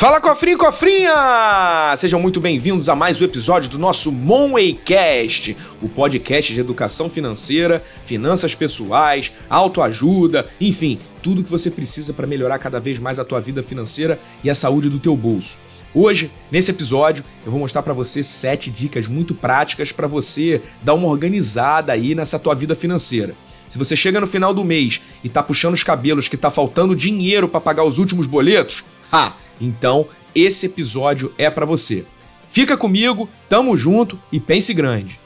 Fala cofrinho, cofrinha! Sejam muito bem-vindos a mais um episódio do nosso Monwaycast, o podcast de educação financeira, finanças pessoais, autoajuda, enfim, tudo que você precisa para melhorar cada vez mais a tua vida financeira e a saúde do teu bolso. Hoje, nesse episódio, eu vou mostrar para você sete dicas muito práticas para você dar uma organizada aí nessa tua vida financeira. Se você chega no final do mês e tá puxando os cabelos que tá faltando dinheiro para pagar os últimos boletos, ha! Então, esse episódio é para você. Fica comigo, tamo junto e pense grande.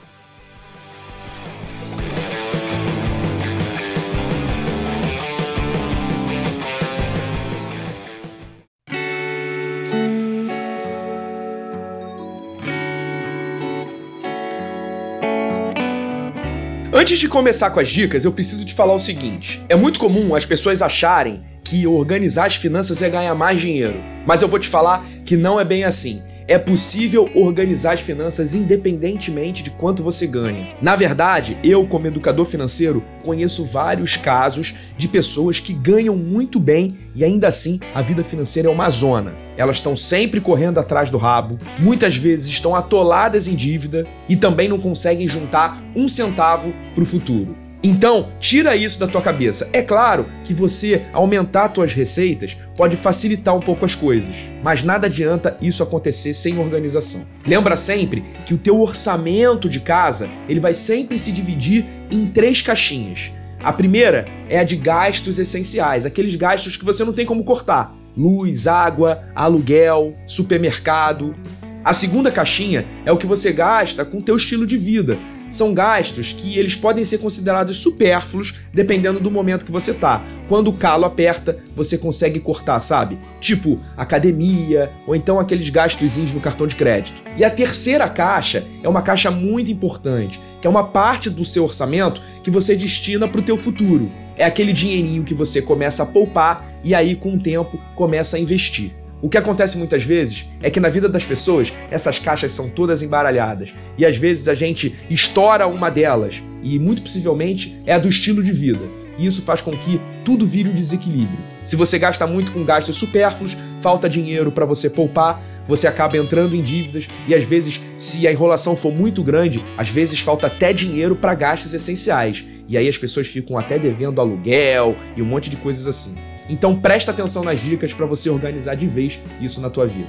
Antes de começar com as dicas, eu preciso te falar o seguinte: é muito comum as pessoas acharem que organizar as finanças é ganhar mais dinheiro. Mas eu vou te falar que não é bem assim. É possível organizar as finanças independentemente de quanto você ganha. Na verdade, eu, como educador financeiro, conheço vários casos de pessoas que ganham muito bem e ainda assim a vida financeira é uma zona. Elas estão sempre correndo atrás do rabo, muitas vezes estão atoladas em dívida e também não conseguem juntar um centavo para o futuro. Então, tira isso da tua cabeça. É claro que você aumentar suas receitas pode facilitar um pouco as coisas, mas nada adianta isso acontecer sem organização. Lembra sempre que o teu orçamento de casa, ele vai sempre se dividir em três caixinhas. A primeira é a de gastos essenciais, aqueles gastos que você não tem como cortar: luz, água, aluguel, supermercado. A segunda caixinha é o que você gasta com o teu estilo de vida, são gastos que eles podem ser considerados supérfluos dependendo do momento que você tá. Quando o calo aperta, você consegue cortar, sabe? Tipo academia ou então aqueles gastos no cartão de crédito. E a terceira caixa é uma caixa muito importante, que é uma parte do seu orçamento que você destina para o teu futuro. É aquele dinheirinho que você começa a poupar e aí com o tempo começa a investir. O que acontece muitas vezes é que na vida das pessoas essas caixas são todas embaralhadas e às vezes a gente estoura uma delas e muito possivelmente é a do estilo de vida. E isso faz com que tudo vire um desequilíbrio. Se você gasta muito com gastos supérfluos, falta dinheiro para você poupar, você acaba entrando em dívidas e às vezes, se a enrolação for muito grande, às vezes falta até dinheiro para gastos essenciais. E aí as pessoas ficam até devendo aluguel e um monte de coisas assim. Então presta atenção nas dicas para você organizar de vez isso na tua vida.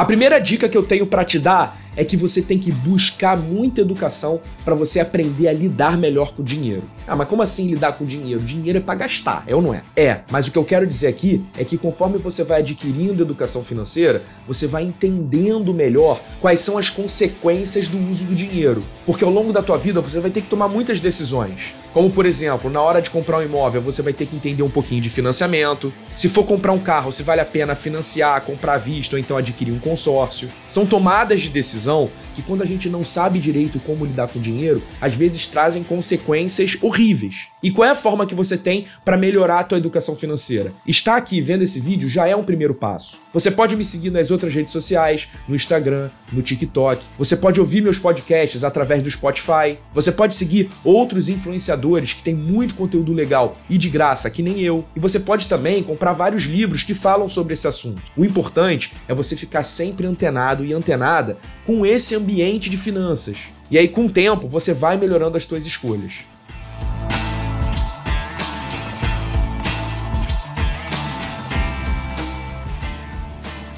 A primeira dica que eu tenho para te dar é que você tem que buscar muita educação para você aprender a lidar melhor com o dinheiro. Ah, mas como assim lidar com o dinheiro? Dinheiro é para gastar, é ou não é? É, mas o que eu quero dizer aqui é que conforme você vai adquirindo educação financeira, você vai entendendo melhor quais são as consequências do uso do dinheiro. Porque ao longo da tua vida você vai ter que tomar muitas decisões. Como por exemplo, na hora de comprar um imóvel, você vai ter que entender um pouquinho de financiamento. Se for comprar um carro, se vale a pena financiar, comprar à vista ou então adquirir um consórcio. São tomadas de decisão que quando a gente não sabe direito como lidar com dinheiro, às vezes trazem consequências horríveis horríveis. E qual é a forma que você tem para melhorar a tua educação financeira? Estar aqui vendo esse vídeo já é um primeiro passo. Você pode me seguir nas outras redes sociais, no Instagram, no TikTok. Você pode ouvir meus podcasts através do Spotify. Você pode seguir outros influenciadores que têm muito conteúdo legal e de graça, que nem eu. E você pode também comprar vários livros que falam sobre esse assunto. O importante é você ficar sempre antenado e antenada com esse ambiente de finanças. E aí, com o tempo, você vai melhorando as suas escolhas.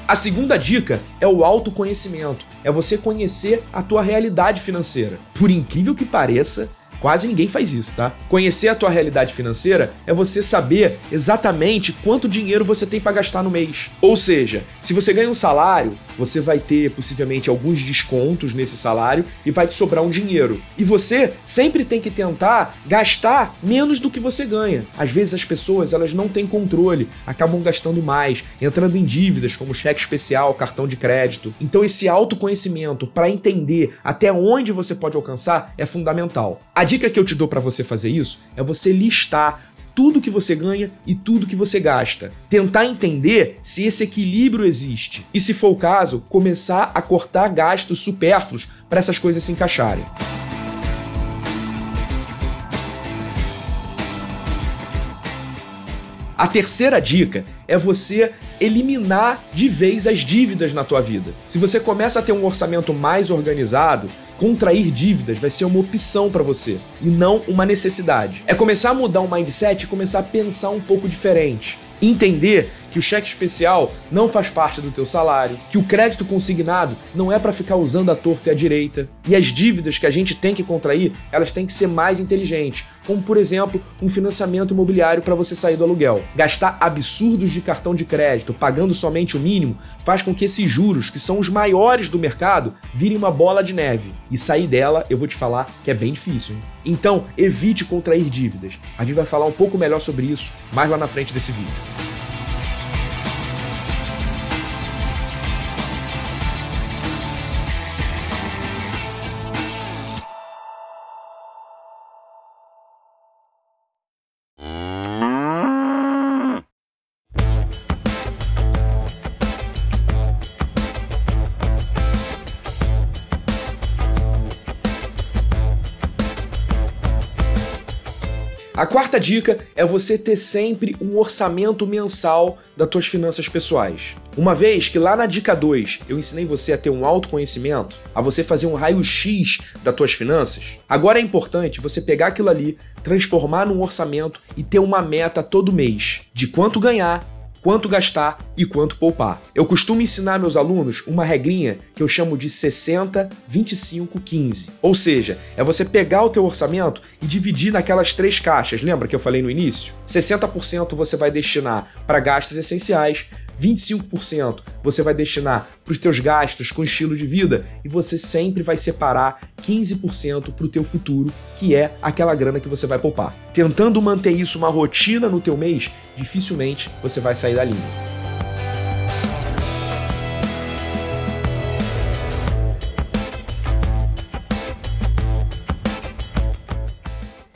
A segunda dica é o autoconhecimento. É você conhecer a tua realidade financeira. Por incrível que pareça, Quase ninguém faz isso, tá? Conhecer a tua realidade financeira é você saber exatamente quanto dinheiro você tem para gastar no mês. Ou seja, se você ganha um salário, você vai ter possivelmente alguns descontos nesse salário e vai te sobrar um dinheiro. E você sempre tem que tentar gastar menos do que você ganha. Às vezes as pessoas elas não têm controle, acabam gastando mais, entrando em dívidas como cheque especial, cartão de crédito. Então esse autoconhecimento para entender até onde você pode alcançar é fundamental. A dica que eu te dou para você fazer isso é você listar tudo que você ganha e tudo que você gasta. Tentar entender se esse equilíbrio existe e, se for o caso, começar a cortar gastos supérfluos para essas coisas se encaixarem. A terceira dica é você eliminar de vez as dívidas na tua vida. Se você começa a ter um orçamento mais organizado, contrair dívidas vai ser uma opção para você e não uma necessidade. É começar a mudar o mindset e começar a pensar um pouco diferente entender que o cheque especial não faz parte do teu salário, que o crédito consignado não é para ficar usando a torta e a direita, e as dívidas que a gente tem que contrair, elas têm que ser mais inteligentes, como por exemplo, um financiamento imobiliário para você sair do aluguel. Gastar absurdos de cartão de crédito, pagando somente o mínimo, faz com que esses juros, que são os maiores do mercado, virem uma bola de neve. E sair dela, eu vou te falar que é bem difícil. Hein? Então, evite contrair dívidas. A gente vai falar um pouco melhor sobre isso mais lá na frente desse vídeo. A quarta dica é você ter sempre um orçamento mensal das tuas finanças pessoais. Uma vez que lá na dica 2 eu ensinei você a ter um autoconhecimento, a você fazer um raio-x das tuas finanças, agora é importante você pegar aquilo ali, transformar num orçamento e ter uma meta todo mês de quanto ganhar, quanto gastar e quanto poupar. Eu costumo ensinar meus alunos uma regrinha que eu chamo de 60, 25, 15. Ou seja, é você pegar o teu orçamento e dividir naquelas três caixas. Lembra que eu falei no início? 60% você vai destinar para gastos essenciais, 25% você vai destinar para os teus gastos com estilo de vida e você sempre vai separar 15% para o teu futuro, que é aquela grana que você vai poupar. Tentando manter isso uma rotina no teu mês, dificilmente você vai sair da linha.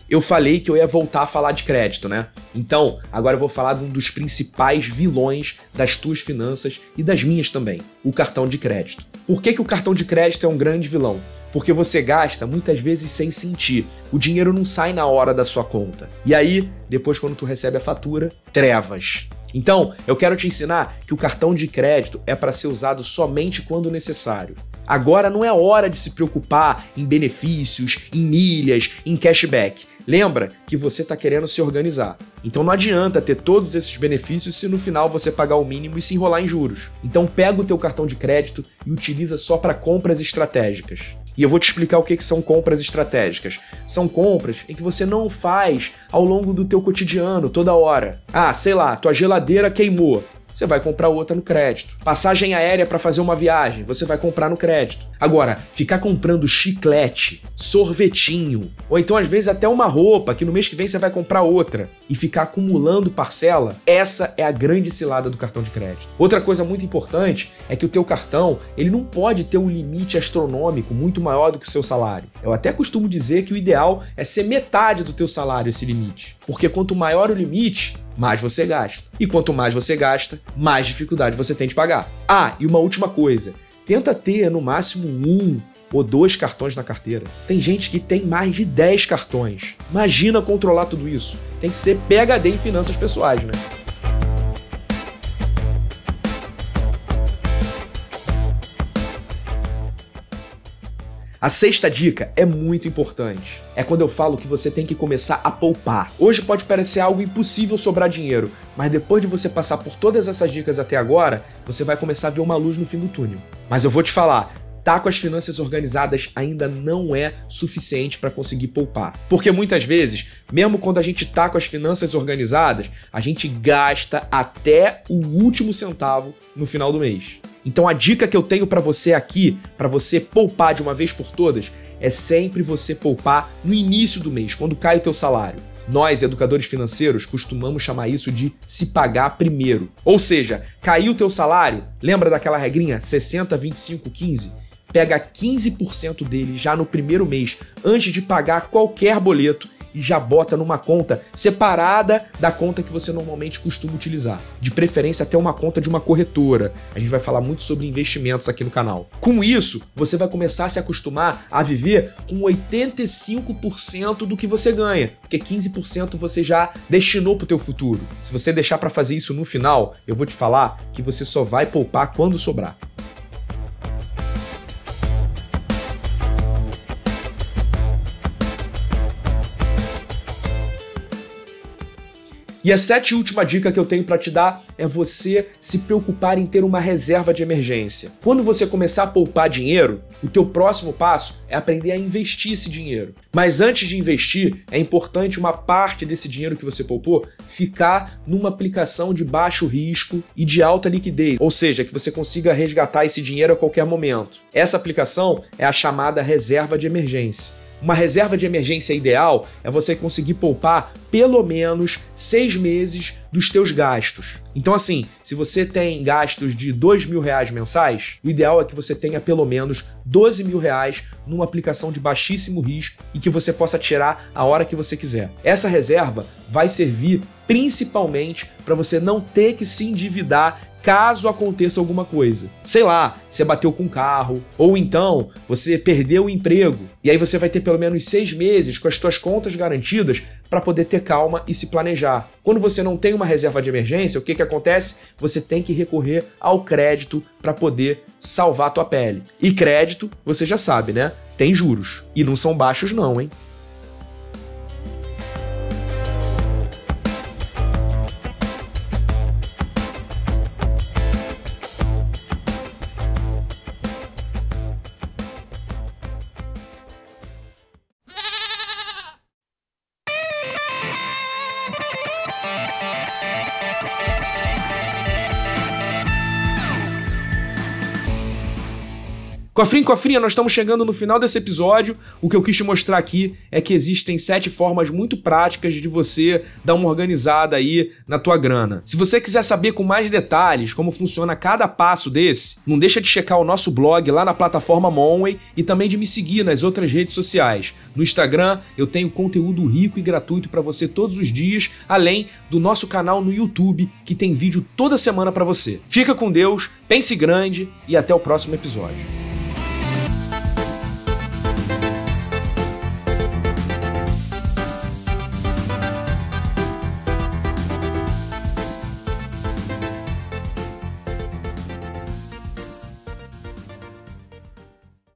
eu falei que eu ia voltar a falar de crédito, né? Então, agora eu vou falar de um dos principais vilões das tuas finanças e das minhas também, o cartão de crédito. Por que, que o cartão de crédito é um grande vilão? Porque você gasta muitas vezes sem sentir. O dinheiro não sai na hora da sua conta. E aí, depois quando tu recebe a fatura, trevas. Então, eu quero te ensinar que o cartão de crédito é para ser usado somente quando necessário. Agora não é hora de se preocupar em benefícios, em milhas, em cashback. Lembra que você está querendo se organizar. Então não adianta ter todos esses benefícios se no final você pagar o mínimo e se enrolar em juros. Então pega o teu cartão de crédito e utiliza só para compras estratégicas. E eu vou te explicar o que, que são compras estratégicas. São compras em que você não faz ao longo do teu cotidiano, toda hora. Ah, sei lá, tua geladeira queimou você vai comprar outra no crédito. Passagem aérea para fazer uma viagem, você vai comprar no crédito. Agora, ficar comprando chiclete, sorvetinho, ou então às vezes até uma roupa que no mês que vem você vai comprar outra e ficar acumulando parcela, essa é a grande cilada do cartão de crédito. Outra coisa muito importante é que o teu cartão, ele não pode ter um limite astronômico muito maior do que o seu salário. Eu até costumo dizer que o ideal é ser metade do teu salário esse limite, porque quanto maior o limite, mais você gasta. E quanto mais você gasta, mais dificuldade você tem de pagar. Ah, e uma última coisa: tenta ter no máximo um ou dois cartões na carteira. Tem gente que tem mais de 10 cartões. Imagina controlar tudo isso. Tem que ser PhD em finanças pessoais, né? A sexta dica é muito importante. É quando eu falo que você tem que começar a poupar. Hoje pode parecer algo impossível sobrar dinheiro, mas depois de você passar por todas essas dicas até agora, você vai começar a ver uma luz no fim do túnel. Mas eu vou te falar, tá com as finanças organizadas ainda não é suficiente para conseguir poupar. Porque muitas vezes, mesmo quando a gente tá com as finanças organizadas, a gente gasta até o último centavo no final do mês. Então a dica que eu tenho para você aqui, para você poupar de uma vez por todas, é sempre você poupar no início do mês, quando cai o teu salário. Nós, educadores financeiros, costumamos chamar isso de se pagar primeiro. Ou seja, caiu o teu salário, lembra daquela regrinha 60, 25, 15? Pega 15% dele já no primeiro mês, antes de pagar qualquer boleto e já bota numa conta separada da conta que você normalmente costuma utilizar. De preferência até uma conta de uma corretora. A gente vai falar muito sobre investimentos aqui no canal. Com isso, você vai começar a se acostumar a viver com 85% do que você ganha, porque 15% você já destinou para o teu futuro. Se você deixar para fazer isso no final, eu vou te falar que você só vai poupar quando sobrar. E a sete última dica que eu tenho para te dar é você se preocupar em ter uma reserva de emergência. Quando você começar a poupar dinheiro, o teu próximo passo é aprender a investir esse dinheiro. Mas antes de investir, é importante uma parte desse dinheiro que você poupou ficar numa aplicação de baixo risco e de alta liquidez, ou seja, que você consiga resgatar esse dinheiro a qualquer momento. Essa aplicação é a chamada reserva de emergência. Uma reserva de emergência ideal é você conseguir poupar pelo menos seis meses dos teus gastos. Então, assim, se você tem gastos de dois mil reais mensais, o ideal é que você tenha pelo menos 12 mil reais numa aplicação de baixíssimo risco e que você possa tirar a hora que você quiser. Essa reserva vai servir principalmente para você não ter que se endividar caso aconteça alguma coisa. Sei lá, você bateu com o carro, ou então você perdeu o emprego, e aí você vai ter pelo menos seis meses com as suas contas garantidas para poder ter calma e se planejar. Quando você não tem uma reserva de emergência, o que, que acontece? Você tem que recorrer ao crédito para poder salvar a tua pele. E crédito, você já sabe, né? Tem juros. E não são baixos não, hein? Cofrinho, cofrinha, nós estamos chegando no final desse episódio. O que eu quis te mostrar aqui é que existem sete formas muito práticas de você dar uma organizada aí na tua grana. Se você quiser saber com mais detalhes como funciona cada passo desse, não deixa de checar o nosso blog lá na plataforma Monway e também de me seguir nas outras redes sociais. No Instagram eu tenho conteúdo rico e gratuito para você todos os dias, além do nosso canal no YouTube que tem vídeo toda semana para você. Fica com Deus, pense grande e até o próximo episódio.